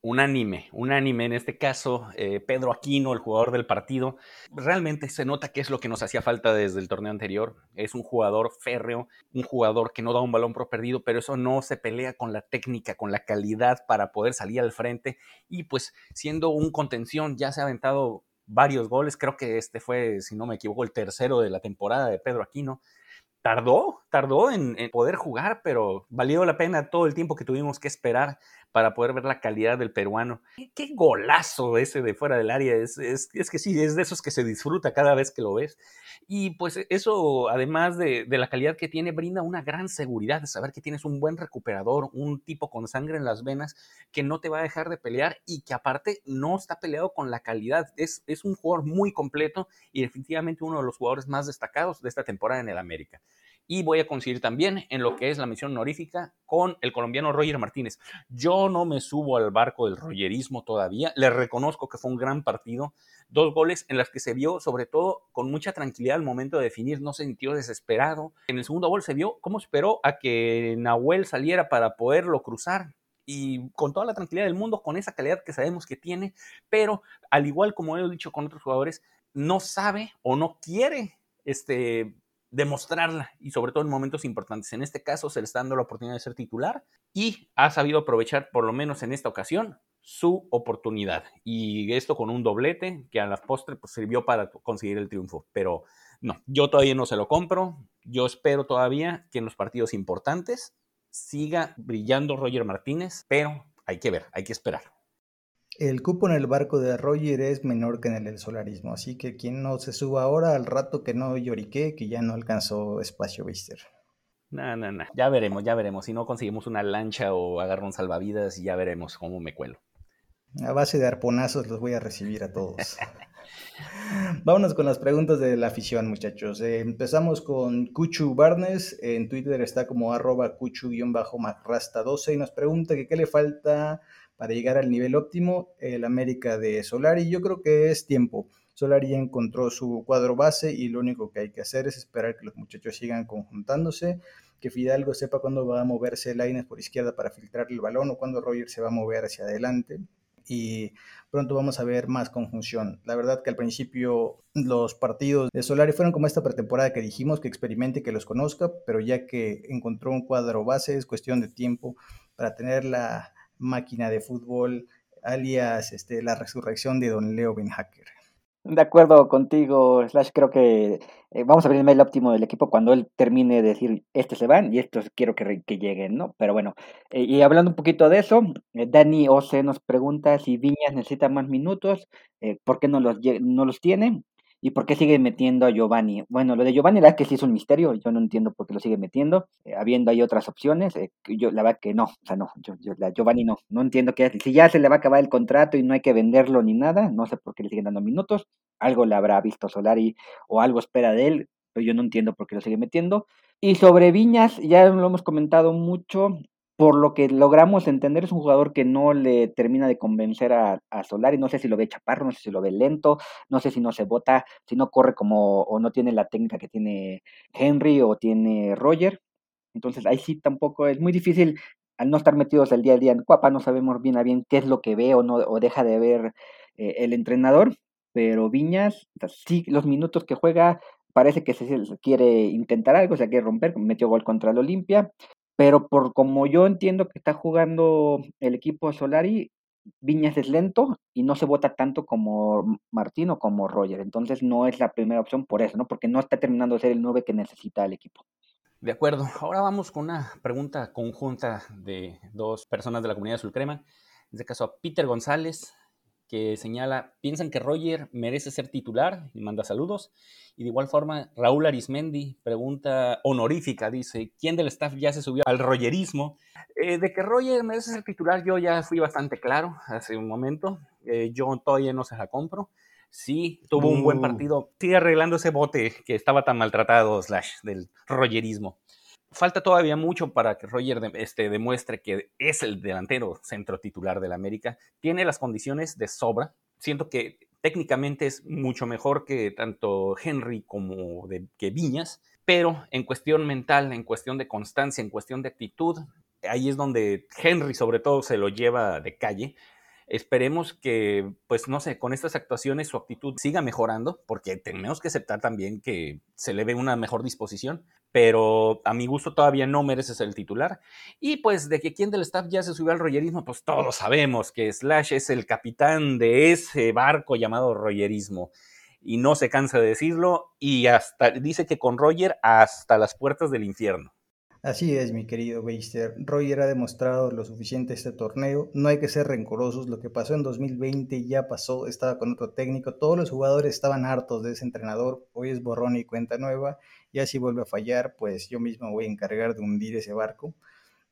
unánime, unánime en este caso, eh, Pedro Aquino, el jugador del partido, realmente se nota que es lo que nos hacía falta desde el torneo anterior. Es un jugador férreo, un jugador que no da un balón por perdido, pero eso no se pelea con la técnica, con la calidad para poder salir al frente. Y pues siendo un contención, ya se ha aventado varios goles, creo que este fue, si no me equivoco, el tercero de la temporada de Pedro Aquino tardó, tardó en, poder jugar, pero valió la pena todo el tiempo que tuvimos que esperar para poder ver la calidad del peruano. Qué, golazo ese de fuera del área, es, es, que sí, es de esos que se disfruta cada vez que lo ves. Y pues eso, además de, la calidad que tiene, brinda una gran seguridad de saber que tienes un buen recuperador, un tipo con sangre en las venas que no te va a dejar de pelear y que aparte no está peleado con la calidad. Es un jugador muy completo y definitivamente uno de los jugadores más destacados de esta temporada en el América. Y voy a coincidir también en lo que es la misión honorífica con el colombiano Roger Martínez. Yo no me subo al barco del royerismo todavía, le reconozco que fue un gran partido, dos goles en las que se vio sobre todo con mucha tranquilidad al momento de definir, no se sintió desesperado. En el segundo gol se vio cómo esperó a que Nahuel saliera para poderlo cruzar y con toda la tranquilidad del mundo, con esa calidad que sabemos que tiene, pero al igual como he dicho con otros jugadores, no sabe o no quiere este, demostrarla y sobre todo en momentos importantes. En este caso se le está dando la oportunidad de ser titular y ha sabido aprovechar por lo menos en esta ocasión su oportunidad y esto con un doblete que a la postre pues, sirvió para conseguir el triunfo. Pero no, yo todavía no se lo compro. Yo espero todavía que en los partidos importantes siga brillando Roger Martínez, pero hay que ver, hay que esperar. El cupo en el barco de Roger es menor que en el del solarismo, así que quien no se suba ahora al rato que no llorique, que ya no alcanzó espacio Bister. No, no, no, ya veremos, ya veremos. Si no conseguimos una lancha o agarro un salvavidas, ya veremos cómo me cuelo. A base de arponazos los voy a recibir a todos. Vámonos con las preguntas de la afición, muchachos. Eh, empezamos con Cuchu Barnes. En Twitter está como arroba cuchu-macrasta12 y nos pregunta que qué le falta para llegar al nivel óptimo el América de Solari. Yo creo que es tiempo. Solari encontró su cuadro base y lo único que hay que hacer es esperar que los muchachos sigan conjuntándose, que Fidalgo sepa cuándo va a moverse Laines por izquierda para filtrar el balón o cuándo Roger se va a mover hacia adelante. Y pronto vamos a ver más conjunción. La verdad que al principio los partidos de Solari fueron como esta pretemporada que dijimos, que experimente, que los conozca, pero ya que encontró un cuadro base es cuestión de tiempo para tener la, máquina de fútbol, alias este, la resurrección de don Leo Ben Hacker. De acuerdo contigo, Slash, creo que eh, vamos a ver el mail óptimo del equipo cuando él termine de decir, estos se van y estos quiero que, que lleguen, ¿no? Pero bueno, eh, y hablando un poquito de eso, eh, Dani Ose nos pregunta si Viñas necesita más minutos, ¿por qué no los, no los tiene? ¿Y por qué sigue metiendo a Giovanni? Bueno, lo de Giovanni la verdad que sí es un misterio, yo no entiendo por qué lo sigue metiendo, eh, habiendo hay otras opciones, eh, yo la verdad que no, o sea, no, yo, la Giovanni no, no entiendo qué. Si ya se le va a acabar el contrato y no hay que venderlo ni nada, no sé por qué le siguen dando minutos, algo le habrá visto Solari o algo espera de él, pero yo no entiendo por qué lo sigue metiendo. Y sobre Viñas, ya lo hemos comentado mucho, por lo que logramos entender, es un jugador que no le termina de convencer a, a, Solari. No sé si lo ve chaparro, no sé si lo ve lento, no sé si no se bota, si no corre como o no tiene la técnica que tiene Henry o tiene Roger. Entonces ahí sí tampoco es muy difícil al no estar metidos el día a día en Cuapa, no sabemos bien a bien qué es lo que ve o no o deja de ver eh, el entrenador, pero Viñas, sí, los minutos que juega parece que se, quiere intentar algo, se quiere romper, metió gol contra el Olimpia, pero por como yo entiendo que está jugando el equipo Solari, Viñas es lento y no se vota tanto como Martín o como Roger. Entonces no es la primera opción por eso, ¿no? Porque no está terminando de ser el 9 que necesita el equipo. De acuerdo. Ahora vamos con una pregunta conjunta de dos personas de la comunidad de Sulcrema. En este caso a Peter González que señala, piensan que Roger merece ser titular y manda saludos. Y de igual forma, Raúl Arismendi pregunta honorífica, dice, ¿quién del staff ya se subió al Rogerismo? Eh, de que Roger merece ser titular, yo ya fui bastante claro hace un momento. Eh, yo todavía no se la compro. Sí, tuvo un buen uh. partido. Sigue arreglando ese bote que estaba tan maltratado, slash, del Rogerismo falta todavía mucho para que Roger este, demuestre que es el delantero centro titular del América. Tiene las condiciones de sobra. Siento que técnicamente es mucho mejor que tanto Henry como de, que Viñas, pero en cuestión mental, en cuestión de constancia, en cuestión de actitud, ahí es donde Henry sobre todo se lo lleva de calle. Esperemos que, pues no sé, con estas actuaciones su actitud siga mejorando, porque tenemos que aceptar también que se le ve una mejor disposición, pero a mi gusto todavía no merece ser el titular. Y pues de que quien del staff ya se subió al royerismo, pues todos sabemos que Slash es el capitán de ese barco llamado royerismo. Y no se cansa de decirlo, y hasta dice que con Roger hasta las puertas del infierno. Así es, mi querido Beister. Roger ha demostrado lo suficiente este torneo. No hay que ser rencorosos. Lo que pasó en 2020 ya pasó. Estaba con otro técnico. Todos los jugadores estaban hartos de ese entrenador. Hoy es borrón y cuenta nueva. Ya si vuelve a fallar, pues yo mismo voy a encargar de hundir ese barco.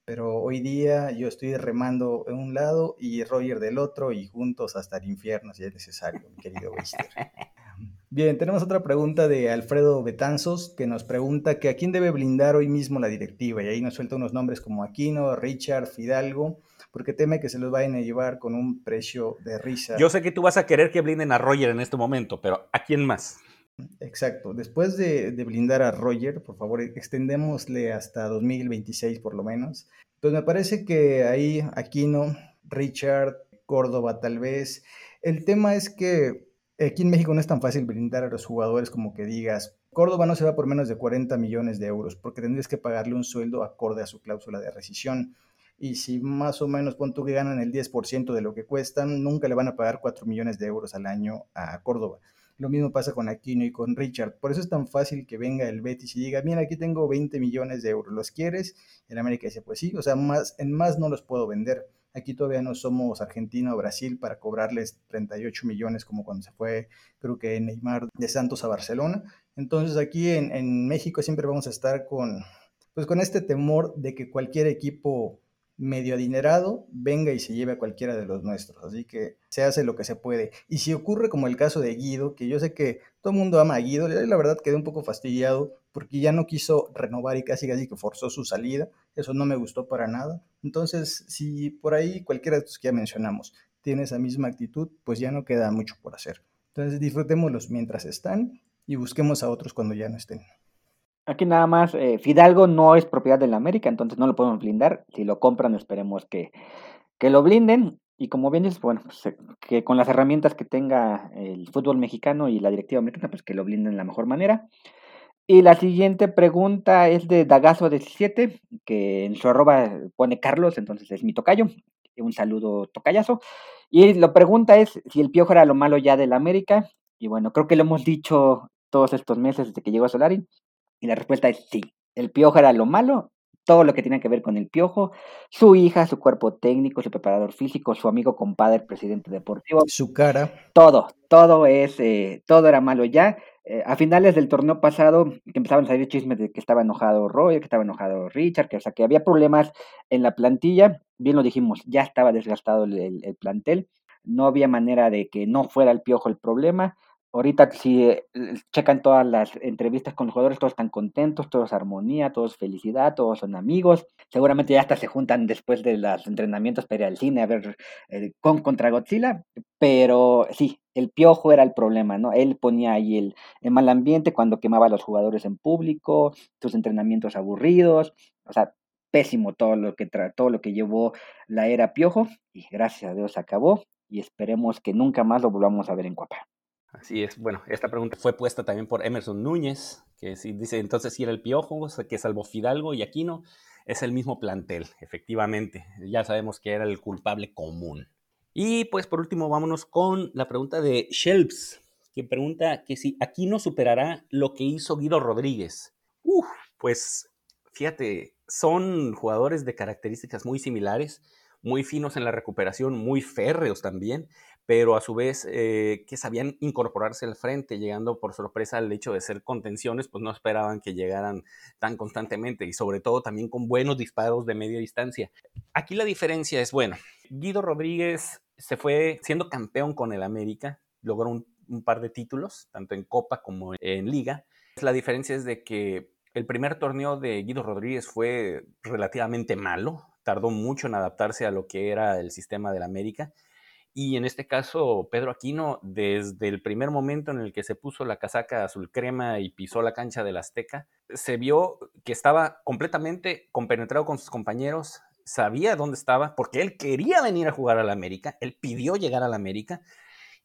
Pero hoy día yo estoy remando en un lado y Roger del otro y juntos hasta el infierno si es necesario, mi querido Beister. Bien, tenemos otra pregunta de Alfredo Betanzos que nos pregunta que a quién debe blindar hoy mismo la directiva y ahí nos suelta unos nombres como Aquino, Richard, Fidalgo, porque teme que se los vayan a llevar con un precio de risa. Yo sé que tú vas a querer que blinden a Roger en este momento, pero ¿a quién más? Exacto. Después de, blindar a Roger, por favor, extendémosle hasta 2026 por lo menos. Pues me parece que ahí Aquino, Richard, Córdoba tal vez. El tema es que aquí en México no es tan fácil blindar a los jugadores como que digas, Córdoba no se va por menos de 40 millones de euros, porque tendrías que pagarle un sueldo acorde a su cláusula de rescisión y si más o menos pon tú que ganan el 10% de lo que cuestan, nunca le van a pagar 4 millones de euros al año a Córdoba. Lo mismo pasa con Aquino y con Richard. Por eso es tan fácil que venga el Betis y diga, mira, aquí tengo 20 millones de euros, ¿los quieres? En América dice, pues sí, o sea, más, en más no los puedo vender. Aquí todavía no somos Argentina o Brasil para cobrarles 38 millones como cuando se fue, creo que Neymar de Santos a Barcelona. Entonces aquí en, México siempre vamos a estar con, pues con este temor de que cualquier equipo medio adinerado venga y se lleve a cualquiera de los nuestros. Así que se hace lo que se puede. Y si ocurre como el caso de Guido, que yo sé que todo el mundo ama a Guido, la verdad quedé un poco fastidiado porque ya no quiso renovar y casi casi que forzó su salida. Eso no me gustó para nada. Entonces, si por ahí cualquiera de estos que ya mencionamos tiene esa misma actitud, pues ya no queda mucho por hacer. Entonces disfrutémoslos mientras están y busquemos a otros cuando ya no estén. Aquí nada más, eh, Fidalgo no es propiedad de la América, entonces no lo podemos blindar. Si lo compran, esperemos que, que lo blinden. Y como bien dices, bueno, pues, que con las herramientas que tenga el fútbol mexicano y la directiva americana, pues que lo blinden de la mejor manera. Y la siguiente pregunta es de Dagazo17, que en su arroba pone Carlos, entonces es mi tocayo. Un saludo tocayazo. Y la pregunta es si el piojo era lo malo ya de la América. Y bueno, creo que lo hemos dicho todos estos meses desde que llegó a Solari. Y la respuesta es sí. El piojo era lo malo, todo lo que tiene que ver con el piojo, su hija, su cuerpo técnico, su preparador físico, su amigo compadre, presidente deportivo. Su cara. Todo, todo es, eh, todo era malo ya. Eh, a finales del torneo pasado, que empezaban a salir chismes de que estaba enojado Roy, que estaba enojado Richard, que, o sea, que había problemas en la plantilla. Bien lo dijimos, ya estaba desgastado el plantel. No había manera de que no fuera el piojo el problema. Ahorita si eh, checan todas las entrevistas con los jugadores, todos están contentos, todos armonía, todos felicidad, todos son amigos. Seguramente ya hasta se juntan después de los entrenamientos para ir al cine a ver eh, con contra Godzilla. Pero sí, el piojo era el problema, ¿no? Él ponía ahí el, mal ambiente cuando quemaba a los jugadores en público, sus entrenamientos aburridos, o sea, pésimo todo lo que todo lo que llevó la era piojo y gracias a Dios acabó y esperemos que nunca más lo volvamos a ver en Cuapa. Así es. Bueno, esta pregunta fue puesta también por Emerson Núñez, que si dice entonces si era el Piojo, que salvo Fidalgo y Aquino, es el mismo plantel, efectivamente. Ya sabemos que era el culpable común. Y pues por último, vámonos con la pregunta de Shelps, que pregunta que si Aquino superará lo que hizo Guido Rodríguez. Uf, pues fíjate, son jugadores de características muy similares, muy finos en la recuperación, muy férreos también, pero a su vez eh, que sabían incorporarse al frente, llegando por sorpresa al hecho de ser contenciones, pues no esperaban que llegaran tan constantemente y sobre todo también con buenos disparos de media distancia. Aquí la diferencia es, bueno, Guido Rodríguez se fue siendo campeón con el América, logró un, un par de títulos, tanto en Copa como en Liga. La diferencia es de que el primer torneo de Guido Rodríguez fue relativamente malo, tardó mucho en adaptarse a lo que era el sistema del América y en este caso, Pedro Aquino, desde el primer momento en el que se puso la casaca azul crema y pisó la cancha del Azteca, se vio que estaba completamente compenetrado con sus compañeros, sabía dónde estaba, porque él quería venir a jugar a la América, él pidió llegar a la América,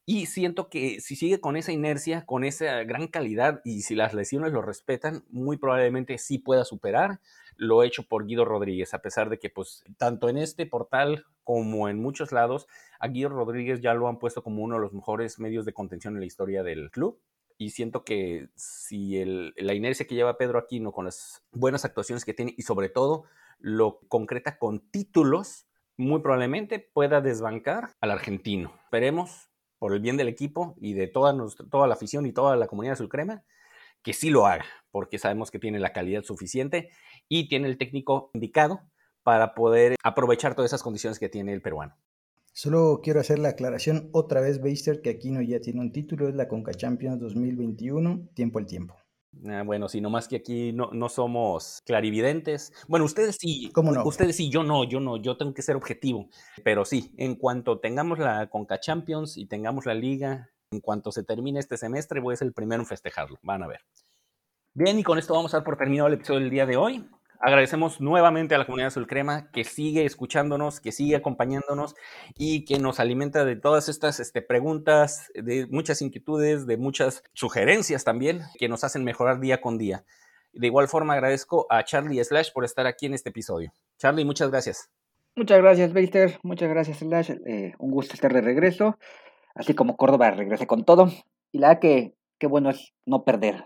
y siento que si sigue con esa inercia, con esa gran calidad, y si las lesiones lo respetan, muy probablemente sí pueda superar lo hecho por Guido Rodríguez, a pesar de que pues tanto en este portal como en muchos lados, a Rodríguez ya lo han puesto como uno de los mejores medios de contención en la historia del club. Y siento que si la inercia que lleva Pedro Aquino con las buenas actuaciones que tiene y sobre todo lo concreta con títulos, muy probablemente pueda desbancar al argentino. Esperemos, por el bien del equipo y de toda, toda la afición y toda la comunidad sulcrema, que sí lo haga, porque sabemos que tiene la calidad suficiente y tiene el técnico indicado para poder aprovechar todas esas condiciones que tiene el peruano. Solo quiero hacer la aclaración otra vez, Beister, que aquí no ya tiene un título, es la Conca Champions 2021, tiempo al tiempo. Ah, bueno, sí, nomás que aquí no, no, somos clarividentes. Bueno, ustedes sí. ¿Cómo no? Ustedes sí, yo no, yo no, yo tengo que ser objetivo. Pero sí, en cuanto tengamos la Conca Champions y tengamos la liga, en cuanto se termine este semestre, voy a ser el primero en festejarlo. Van a ver. Bien, y con esto vamos a dar por terminado el episodio del día de hoy. Agradecemos nuevamente a la comunidad Azul Crema que sigue escuchándonos, que sigue acompañándonos y que nos alimenta de todas estas este, preguntas, de muchas inquietudes, de muchas sugerencias también que nos hacen mejorar día con día. De igual forma agradezco a Charlie Slash por estar aquí en este episodio. Charlie, muchas gracias. Muchas gracias, Baster. Muchas gracias, Slash. Eh, un gusto estar de regreso. Así como Córdoba regrese con todo. Y la que qué bueno es no perder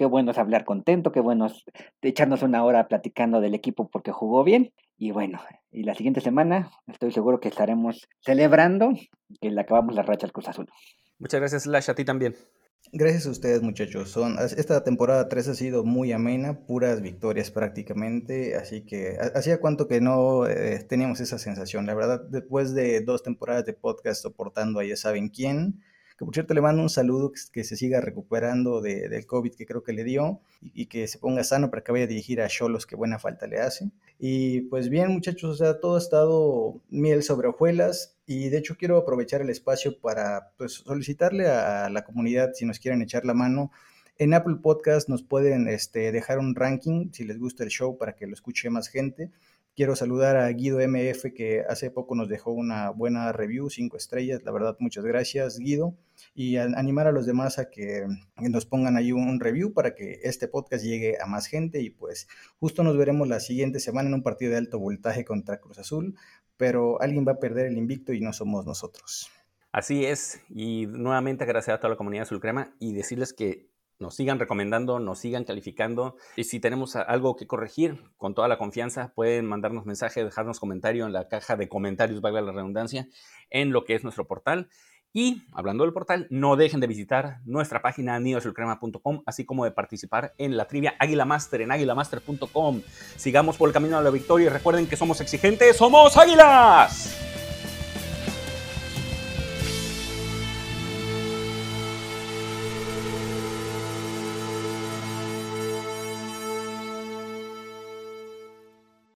qué bueno es hablar contento, qué bueno es echarnos una hora platicando del equipo porque jugó bien. Y bueno, y la siguiente semana estoy seguro que estaremos celebrando que le acabamos la racha al Cruz Azul. Muchas gracias, Lash, a ti también. Gracias a ustedes, muchachos. Son, esta temporada 3 ha sido muy amena, puras victorias prácticamente, así que hacía cuánto que no eh, teníamos esa sensación. La verdad, después de dos temporadas de podcast soportando a ya saben quién, que por cierto le mando un saludo, que, se siga recuperando de, del COVID que creo que le dio y, que se ponga sano para que vaya a dirigir a Cholos, que buena falta le hace. Y pues bien muchachos, o sea, todo ha estado miel sobre hojuelas y de hecho quiero aprovechar el espacio para pues, solicitarle a, la comunidad si nos quieren echar la mano. En Apple Podcast nos pueden este, dejar un ranking si les gusta el show para que lo escuche más gente. Quiero saludar a Guido MF que hace poco nos dejó una buena review, cinco estrellas. La verdad, muchas gracias, Guido. Y animar a los demás a que nos pongan ahí un review para que este podcast llegue a más gente. Y pues justo nos veremos la siguiente semana en un partido de alto voltaje contra Cruz Azul. Pero alguien va a perder el invicto y no somos nosotros. Así es. Y nuevamente agradecer a toda la comunidad Sulcrema y decirles que nos sigan recomendando, nos sigan calificando. Y si tenemos algo que corregir, con toda la confianza, pueden mandarnos mensaje, dejarnos comentario en la caja de comentarios, valga la redundancia, en lo que es nuestro portal. Y hablando del portal, no dejen de visitar nuestra página nidosulcrema.com, así como de participar en la trivia Águila Master en águilamaster.com. Sigamos por el camino a la victoria y recuerden que somos exigentes, somos águilas.